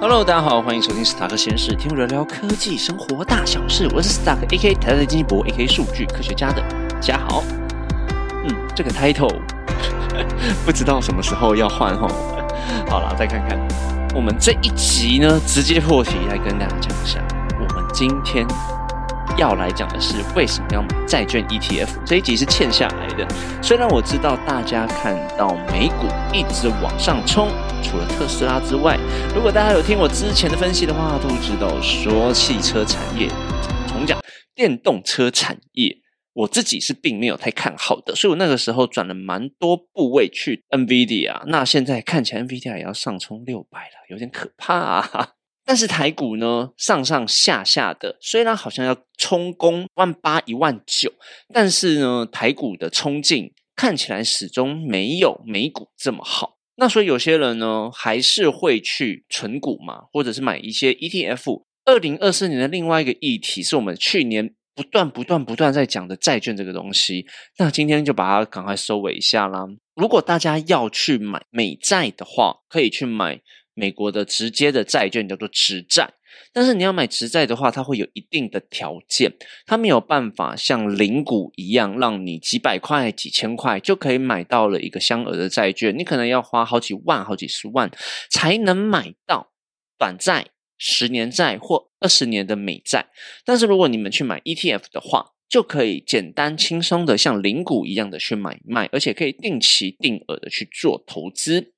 Hello，大家好，欢迎收听史塔克闲事，听我聊聊科技生活大小事。我是史塔克 A.K. 台大经济博 A.K. 数据科学家的家豪。嗯，这个 title 不知道什么时候要换哦。好了，再看看我们这一集呢，直接破题来跟大家讲一下，我们今天。要来讲的是为什么要买债券 ETF？这一集是欠下来的。虽然我知道大家看到美股一直往上冲，除了特斯拉之外，如果大家有听我之前的分析的话，都知道说汽车产业，重讲电动车产业，我自己是并没有太看好的，所以我那个时候转了蛮多部位去 NVIDIA。那现在看起来 NVIDIA 也要上冲六百了，有点可怕。啊。但是台股呢，上上下下的，虽然好像要冲攻万八一万九，但是呢，台股的冲劲看起来始终没有美股这么好。那所以有些人呢，还是会去存股嘛，或者是买一些 ETF。二零二四年的另外一个议题，是我们去年不断不断不断在讲的债券这个东西。那今天就把它赶快收尾一下啦。如果大家要去买美债的话，可以去买。美国的直接的债券叫做直债，但是你要买直债的话，它会有一定的条件，它没有办法像零股一样，让你几百块、几千块就可以买到了一个相额的债券，你可能要花好几万、好几十万才能买到短债、十年债或二十年的美债。但是如果你们去买 ETF 的话，就可以简单轻松的像零股一样的去买卖，而且可以定期定额的去做投资。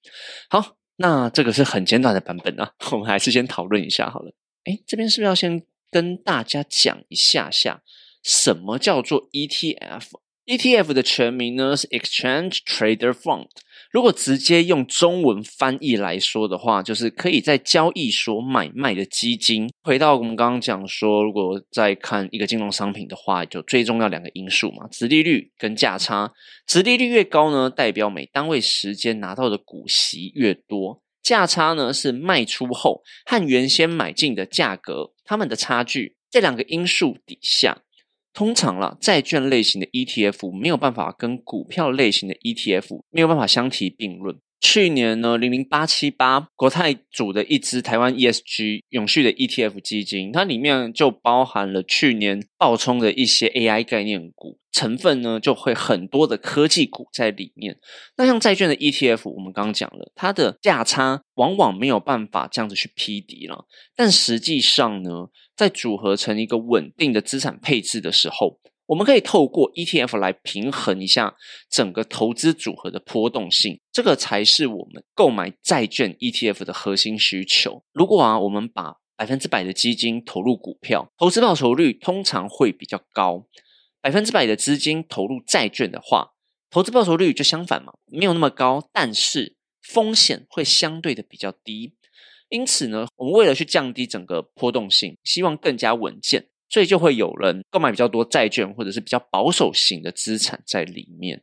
好。那这个是很简短的版本啊，我们还是先讨论一下好了。哎，这边是不是要先跟大家讲一下下，什么叫做 ETF？ETF 的全名呢是 Exchange Trader Fund。如果直接用中文翻译来说的话，就是可以在交易所买卖的基金。回到我们刚刚讲说，如果在看一个金融商品的话，就最重要两个因素嘛，殖利率跟价差。殖利率越高呢，代表每单位时间拿到的股息越多；价差呢，是卖出后和原先买进的价格它们的差距。这两个因素底下。通常啦，债券类型的 ETF 没有办法跟股票类型的 ETF 没有办法相提并论。去年呢，零零八七八国泰组的一支台湾 ESG 永续的 ETF 基金，它里面就包含了去年爆冲的一些 AI 概念股成分呢，就会很多的科技股在里面。那像债券的 ETF，我们刚刚讲了，它的价差往往没有办法这样子去匹敌了。但实际上呢，在组合成一个稳定的资产配置的时候，我们可以透过 ETF 来平衡一下整个投资组合的波动性，这个才是我们购买债券 ETF 的核心需求。如果啊，我们把百分之百的基金投入股票，投资报酬率通常会比较高；百分之百的资金投入债券的话，投资报酬率就相反嘛，没有那么高，但是风险会相对的比较低。因此呢，我们为了去降低整个波动性，希望更加稳健。所以就会有人购买比较多债券，或者是比较保守型的资产在里面。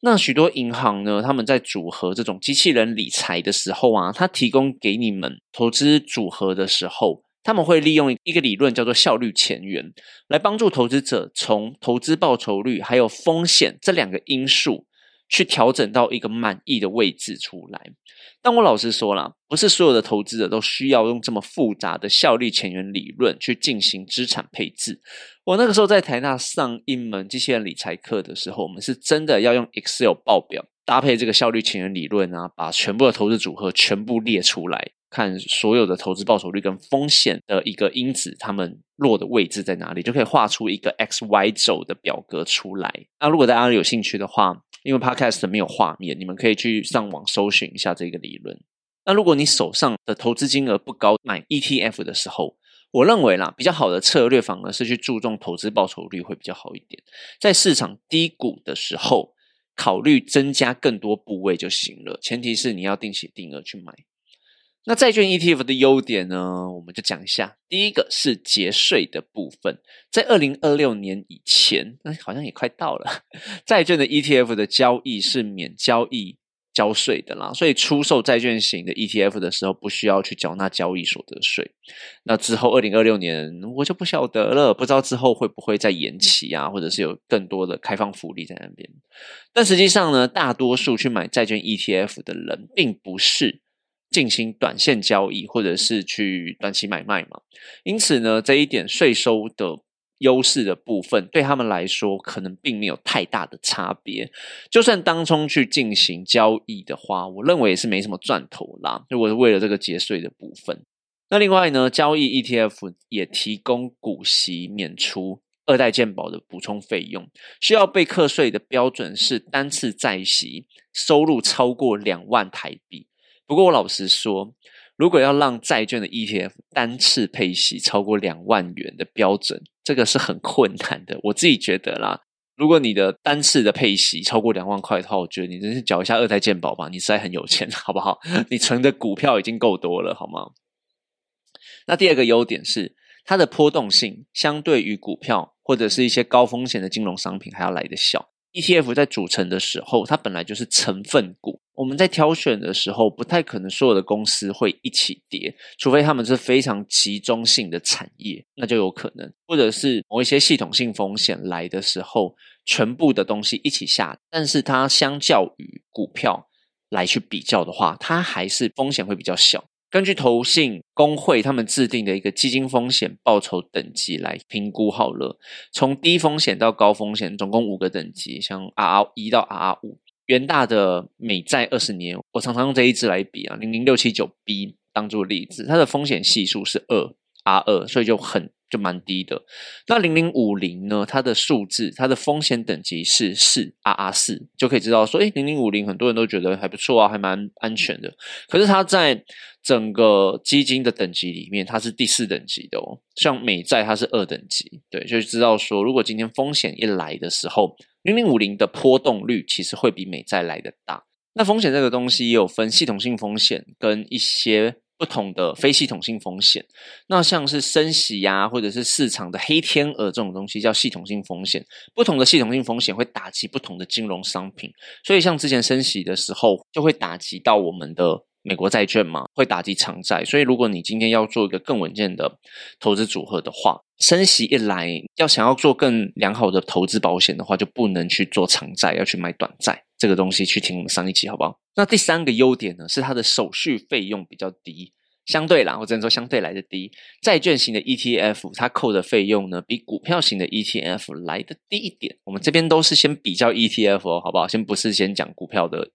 那许多银行呢，他们在组合这种机器人理财的时候啊，它提供给你们投资组合的时候，他们会利用一个理论叫做效率前缘，来帮助投资者从投资报酬率还有风险这两个因素。去调整到一个满意的位置出来。但我老实说了，不是所有的投资者都需要用这么复杂的效率前沿理论去进行资产配置。我那个时候在台大上一门机器人理财课的时候，我们是真的要用 Excel 报表搭配这个效率前沿理论啊，把全部的投资组合全部列出来，看所有的投资报酬率跟风险的一个因子，它们落的位置在哪里，就可以画出一个 X Y 轴的表格出来。那如果大家有兴趣的话，因为 Podcast 没有画面，你们可以去上网搜寻一下这个理论。那如果你手上的投资金额不高，买 ETF 的时候，我认为啦，比较好的策略反而是去注重投资报酬率会比较好一点。在市场低谷的时候，考虑增加更多部位就行了，前提是你要定期定额去买。那债券 ETF 的优点呢？我们就讲一下。第一个是节税的部分，在二零二六年以前，那好像也快到了，债券的 ETF 的交易是免交易交税的啦。所以出售债券型的 ETF 的时候，不需要去缴纳交易所得税。那之后二零二六年，我就不晓得了，不知道之后会不会再延期啊，或者是有更多的开放福利在那边。但实际上呢，大多数去买债券 ETF 的人，并不是。进行短线交易或者是去短期买卖嘛。因此呢，这一点税收的优势的部分，对他们来说可能并没有太大的差别。就算当中去进行交易的话，我认为也是没什么赚头啦。如果是为了这个节税的部分，那另外呢，交易 ETF 也提供股息免除。二代健保的补充费用需要被课税的标准是单次在息收入超过两万台币。不过我老实说，如果要让债券的 ETF 单次配息超过两万元的标准，这个是很困难的。我自己觉得啦，如果你的单次的配息超过两万块的话，我觉得你真是缴一下二代健保吧，你实在很有钱，好不好？你存的股票已经够多了，好吗？那第二个优点是。它的波动性相对于股票或者是一些高风险的金融商品还要来得小。ETF 在组成的时候，它本来就是成分股。我们在挑选的时候，不太可能所有的公司会一起跌，除非他们是非常集中性的产业，那就有可能，或者是某一些系统性风险来的时候，全部的东西一起下。但是它相较于股票来去比较的话，它还是风险会比较小。根据投信工会他们制定的一个基金风险报酬等级来评估好了，从低风险到高风险，总共五个等级，像 R 一到 R 五。元大的美债二十年，我常常用这一支来比啊，零零六七九 B 当做例子，它的风险系数是二 R 二，所以就很。就蛮低的。那零零五零呢？它的数字，它的风险等级是四 R R 四，就可以知道说，哎，零零五零很多人都觉得还不错啊，还蛮安全的。可是它在整个基金的等级里面，它是第四等级的哦。像美债它是二等级，对，就知道说，如果今天风险一来的时候，零零五零的波动率其实会比美债来的大。那风险这个东西也有分系统性风险跟一些。不同的非系统性风险，那像是升息呀，或者是市场的黑天鹅这种东西，叫系统性风险。不同的系统性风险会打击不同的金融商品，所以像之前升息的时候，就会打击到我们的美国债券嘛，会打击长债。所以如果你今天要做一个更稳健的投资组合的话，升息一来，要想要做更良好的投资保险的话，就不能去做长债，要去买短债。这个东西去听我们上一期好不好？那第三个优点呢，是它的手续费用比较低，相对啦，我只能说相对来的低。债券型的 ETF 它扣的费用呢，比股票型的 ETF 来的低一点。我们这边都是先比较 ETF 哦，好不好？先不是先讲股票的，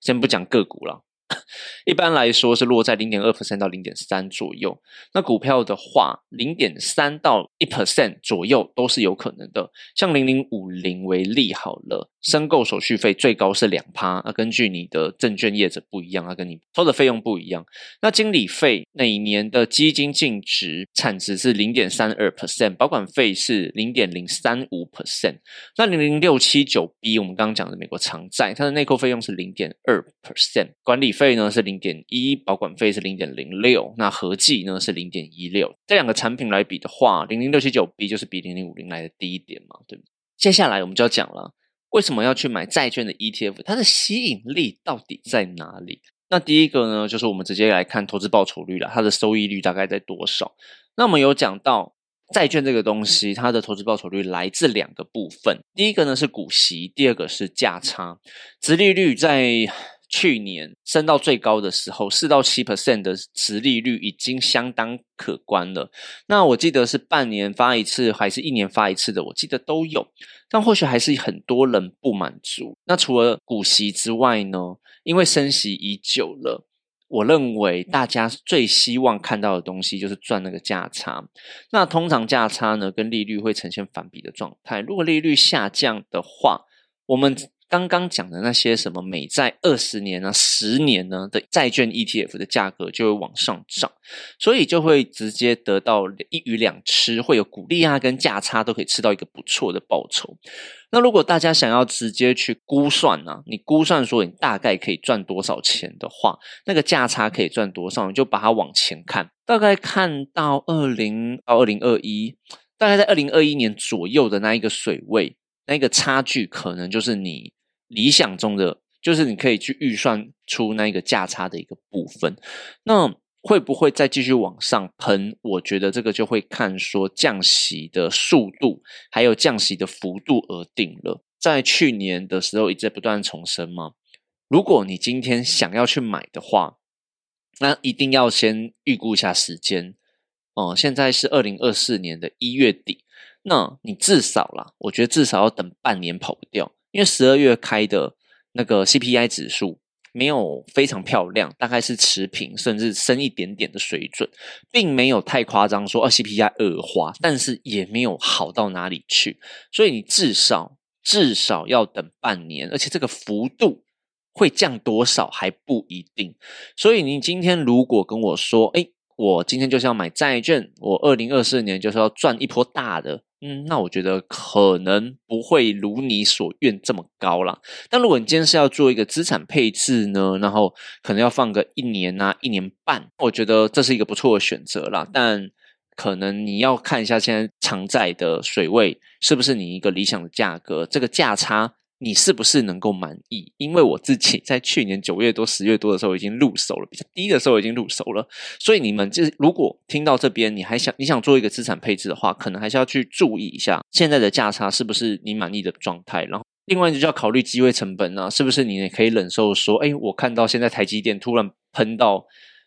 先不讲个股了。一般来说是落在零点二 percent 到零点三左右。那股票的话，零点三到一 percent 左右都是有可能的。像零零五零为例好了，申购手续费最高是两趴。那根据你的证券业者不一样，啊，跟你收的费用不一样。那经理费每年的基金净值产值是零点三二 percent，保管费是零点零三五 percent。那零零六七九 B 我们刚刚讲的美国长债，它的内扣费用是零点二 percent，管理。费呢是零点一，保管费是零点零六，那合计呢是零点一六。这两个产品来比的话，零零六七九 B 就是比零零五零来的低一点嘛，对不对？接下来我们就要讲了，为什么要去买债券的 ETF？它的吸引力到底在哪里？那第一个呢，就是我们直接来看投资报酬率了，它的收益率大概在多少？那我们有讲到债券这个东西，它的投资报酬率来自两个部分，第一个呢是股息，第二个是价差，殖利率在。去年升到最高的时候，四到七 percent 的值利率已经相当可观了。那我记得是半年发一次，还是一年发一次的？我记得都有，但或许还是很多人不满足。那除了股息之外呢？因为升息已久了，我认为大家最希望看到的东西就是赚那个价差。那通常价差呢，跟利率会呈现反比的状态。如果利率下降的话，我们。刚刚讲的那些什么美债二十年啊、十年呢的债券 ETF 的价格就会往上涨，所以就会直接得到一鱼两吃，会有股利啊跟价差都可以吃到一个不错的报酬。那如果大家想要直接去估算呢，你估算说你大概可以赚多少钱的话，那个价差可以赚多少，你就把它往前看，大概看到二零到二零二一，大概在二零二一年左右的那一个水位，那个差距可能就是你。理想中的就是你可以去预算出那个价差的一个部分，那会不会再继续往上喷？我觉得这个就会看说降息的速度还有降息的幅度而定了。在去年的时候一直在不断重申吗？如果你今天想要去买的话，那一定要先预估一下时间哦。现在是二零二四年的一月底，那你至少啦，我觉得至少要等半年跑不掉，因为十二月开的那个 CPI 指数没有非常漂亮，大概是持平甚至升一点点的水准，并没有太夸张说啊 CPI 恶化，但是也没有好到哪里去，所以你至少至少要等半年，而且这个幅度。会降多少还不一定，所以你今天如果跟我说，哎，我今天就是要买债券，我二零二四年就是要赚一波大的，嗯，那我觉得可能不会如你所愿这么高了。但如果你今天是要做一个资产配置呢，然后可能要放个一年啊，一年半，我觉得这是一个不错的选择啦。但可能你要看一下现在长债的水位是不是你一个理想的价格，这个价差。你是不是能够满意？因为我自己在去年九月多、十月多的时候已经入手了，比较低的时候已经入手了。所以你们就是如果听到这边，你还想你想做一个资产配置的话，可能还是要去注意一下现在的价差是不是你满意的状态。然后，另外就要考虑机会成本呢，是不是你也可以忍受说，哎，我看到现在台积电突然喷到，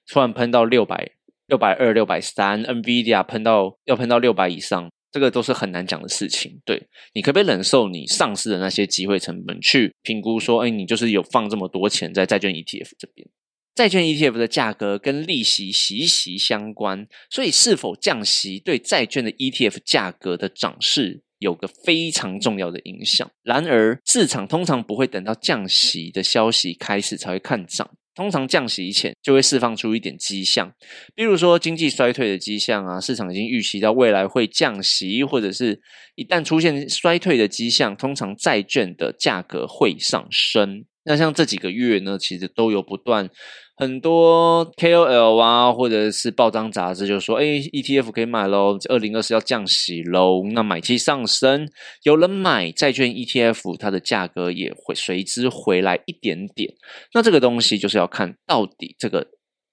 突然喷到六百、六百二、六百三，NVIDIA 喷到要喷到六百以上。这个都是很难讲的事情，对你可不可以忍受你丧失的那些机会成本去评估说，哎，你就是有放这么多钱在债券 ETF 这边，债券 ETF 的价格跟利息息息相关，所以是否降息对债券的 ETF 价格的涨势有个非常重要的影响。然而，市场通常不会等到降息的消息开始才会看涨。通常降息前就会释放出一点迹象，比如说经济衰退的迹象啊，市场已经预期到未来会降息，或者是一旦出现衰退的迹象，通常债券的价格会上升。那像这几个月呢，其实都有不断。很多 KOL 啊，或者是报章杂志就说：“哎，ETF 可以买喽，二零二四要降息喽，那买气上升，有人买债券 ETF，它的价格也会随之回来一点点。那这个东西就是要看到底这个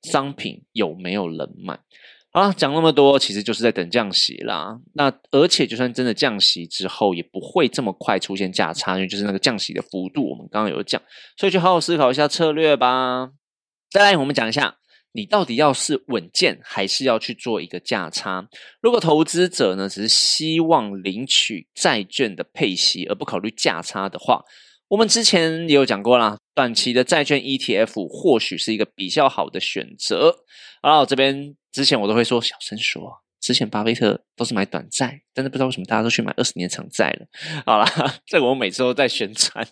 商品有没有人买。好了，讲那么多，其实就是在等降息啦。那而且就算真的降息之后，也不会这么快出现价差，因为就是那个降息的幅度，我们刚刚有讲，所以就好好思考一下策略吧。”再来，我们讲一下，你到底要是稳健，还是要去做一个价差？如果投资者呢，只是希望领取债券的配息，而不考虑价差的话，我们之前也有讲过啦，短期的债券 ETF 或许是一个比较好的选择。好了，这边之前我都会说小声说，之前巴菲特都是买短债，但是不知道为什么大家都去买二十年长债了。好了，这个我每次都在宣传。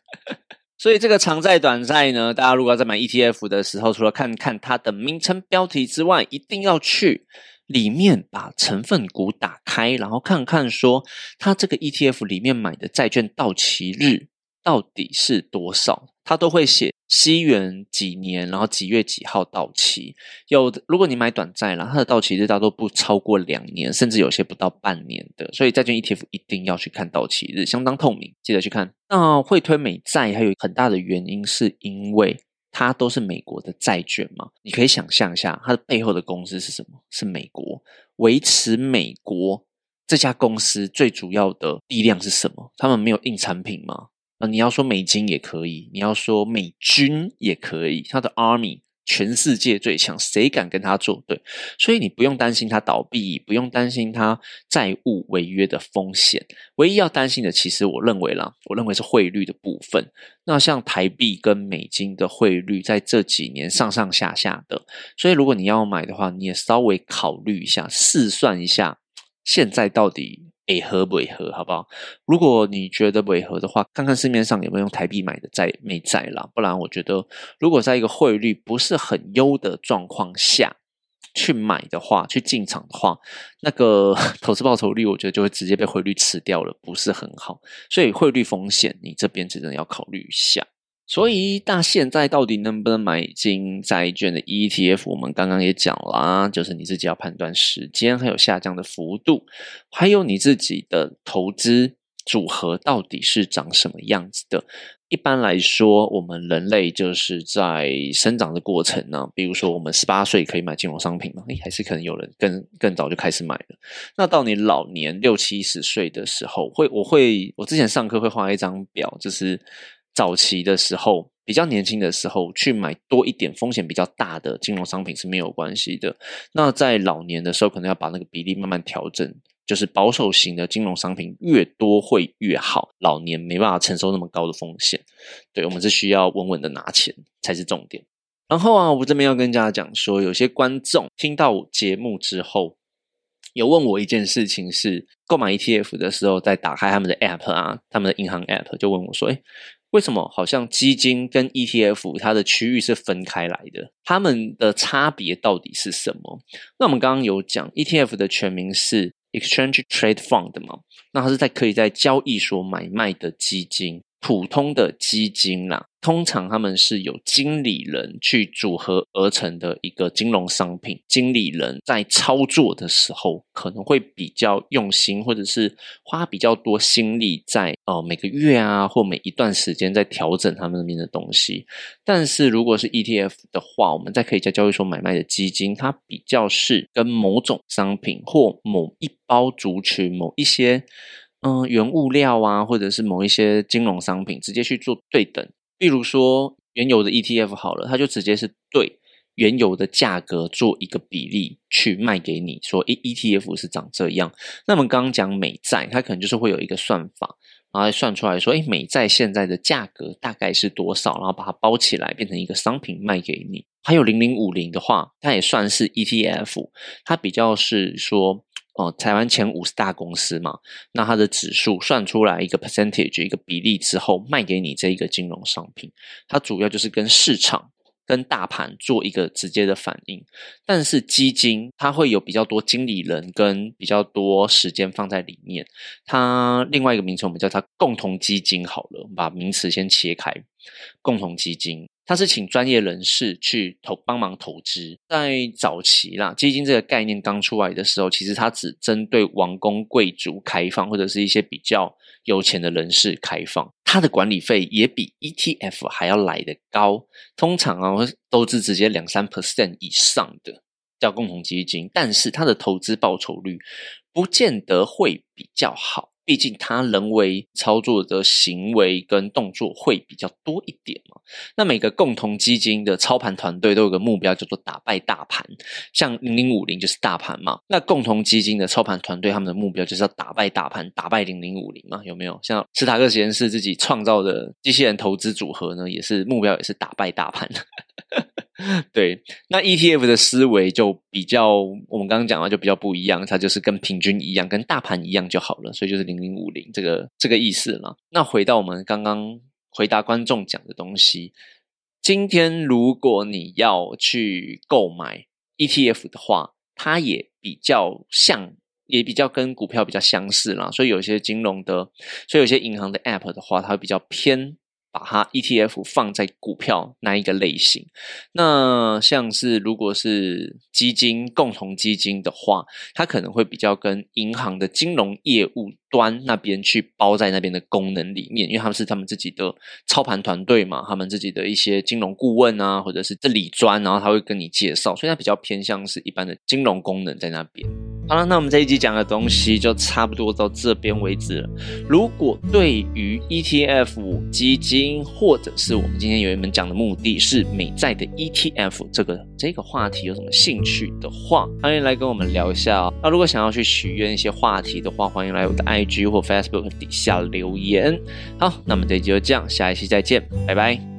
所以这个长债短债呢，大家如果要在买 ETF 的时候，除了看看它的名称标题之外，一定要去里面把成分股打开，然后看看说它这个 ETF 里面买的债券到期日到底是多少。它都会写西元几年，然后几月几号到期。有的，如果你买短债了，它的到期日大多不超过两年，甚至有些不到半年的。所以债券 ETF 一定要去看到期日，相当透明，记得去看。那会推美债还有很大的原因，是因为它都是美国的债券嘛？你可以想象一下，它的背后的公司是什么？是美国维持美国这家公司最主要的力量是什么？他们没有印产品吗？啊，你要说美金也可以，你要说美军也可以，他的 army 全世界最强，谁敢跟他作对？所以你不用担心他倒闭，不用担心他债务违约的风险。唯一要担心的，其实我认为啦，我认为是汇率的部分。那像台币跟美金的汇率在这几年上上下下的，所以如果你要买的话，你也稍微考虑一下，试算一下，现在到底。违和违和，好不好？如果你觉得违和的话，看看市面上有没有用台币买的债美债啦。不然，我觉得如果在一个汇率不是很优的状况下去买的话，去进场的话，那个 投资报酬率，我觉得就会直接被汇率吃掉了，不是很好。所以汇率风险，你这边真的要考虑一下。所以，那现在到底能不能买进债券的 ETF？我们刚刚也讲了，就是你自己要判断时间，还有下降的幅度，还有你自己的投资组合到底是长什么样子的。一般来说，我们人类就是在生长的过程呢，比如说我们十八岁可以买金融商品嘛，诶，还是可能有人更更早就开始买了。那到你老年六七十岁的时候，会我会我之前上课会画一张表，就是。早期的时候，比较年轻的时候去买多一点风险比较大的金融商品是没有关系的。那在老年的时候，可能要把那个比例慢慢调整，就是保守型的金融商品越多会越好。老年没办法承受那么高的风险，对我们是需要稳稳的拿钱才是重点。然后啊，我这边要跟大家讲说，有些观众听到节目之后，有问我一件事情是，购买 ETF 的时候，在打开他们的 App 啊，他们的银行 App 就问我说，哎。为什么好像基金跟 ETF 它的区域是分开来的？它们的差别到底是什么？那我们刚刚有讲 ETF 的全名是 Exchange Trade Fund 嘛？那它是在可以在交易所买卖的基金。普通的基金啦，通常他们是有经理人去组合而成的一个金融商品。经理人在操作的时候，可能会比较用心，或者是花比较多心力在呃每个月啊或每一段时间在调整他们那边的东西。但是如果是 ETF 的话，我们在可以在交易所买卖的基金，它比较是跟某种商品或某一包族群某一些。嗯，原物料啊，或者是某一些金融商品，直接去做对等。比如说原油的 ETF 好了，它就直接是对原油的价格做一个比例去卖给你，说 E ETF 是长这样。那么刚刚讲美债，它可能就是会有一个算法，然后算出来说，哎，美债现在的价格大概是多少，然后把它包起来变成一个商品卖给你。还有零零五零的话，它也算是 ETF，它比较是说。哦，台湾前五十大公司嘛，那它的指数算出来一个 percentage 一个比例之后，卖给你这一个金融商品，它主要就是跟市场、跟大盘做一个直接的反应。但是基金它会有比较多经理人跟比较多时间放在里面，它另外一个名称我们叫它共同基金好了，把名词先切开，共同基金。他是请专业人士去投帮忙投资，在早期啦，基金这个概念刚出来的时候，其实它只针对王公贵族开放，或者是一些比较有钱的人士开放。它的管理费也比 ETF 还要来的高，通常啊都是直接两三 percent 以上的叫共同基金，但是它的投资报酬率不见得会比较好。毕竟，他人为操作的行为跟动作会比较多一点嘛。那每个共同基金的操盘团队都有个目标，叫做打败大盘。像零零五零就是大盘嘛。那共同基金的操盘团队他们的目标就是要打败大盘，打败零零五零嘛？有没有？像斯塔克实验室自己创造的机器人投资组合呢？也是目标也是打败大盘。对，那 ETF 的思维就比较，我们刚刚讲了就比较不一样，它就是跟平均一样，跟大盘一样就好了，所以就是零零五零这个这个意思了。那回到我们刚刚回答观众讲的东西，今天如果你要去购买 ETF 的话，它也比较像，也比较跟股票比较相似啦。所以有些金融的，所以有些银行的 App 的话，它会比较偏。把它 ETF 放在股票那一个类型，那像是如果是基金共同基金的话，它可能会比较跟银行的金融业务端那边去包在那边的功能里面，因为他们是他们自己的操盘团队嘛，他们自己的一些金融顾问啊，或者是这理专，然后他会跟你介绍，所以它比较偏向是一般的金融功能在那边。好了，那我们这一集讲的东西就差不多到这边为止了。如果对于 ETF 基金，或者是我们今天有一门讲的目的是美债的 ETF 这个这个话题有什么兴趣的话，欢迎来跟我们聊一下哦。那如果想要去许愿一些话题的话，欢迎来我的 IG 或 Facebook 底下留言。好，那么这一集就这样，下一期再见，拜拜。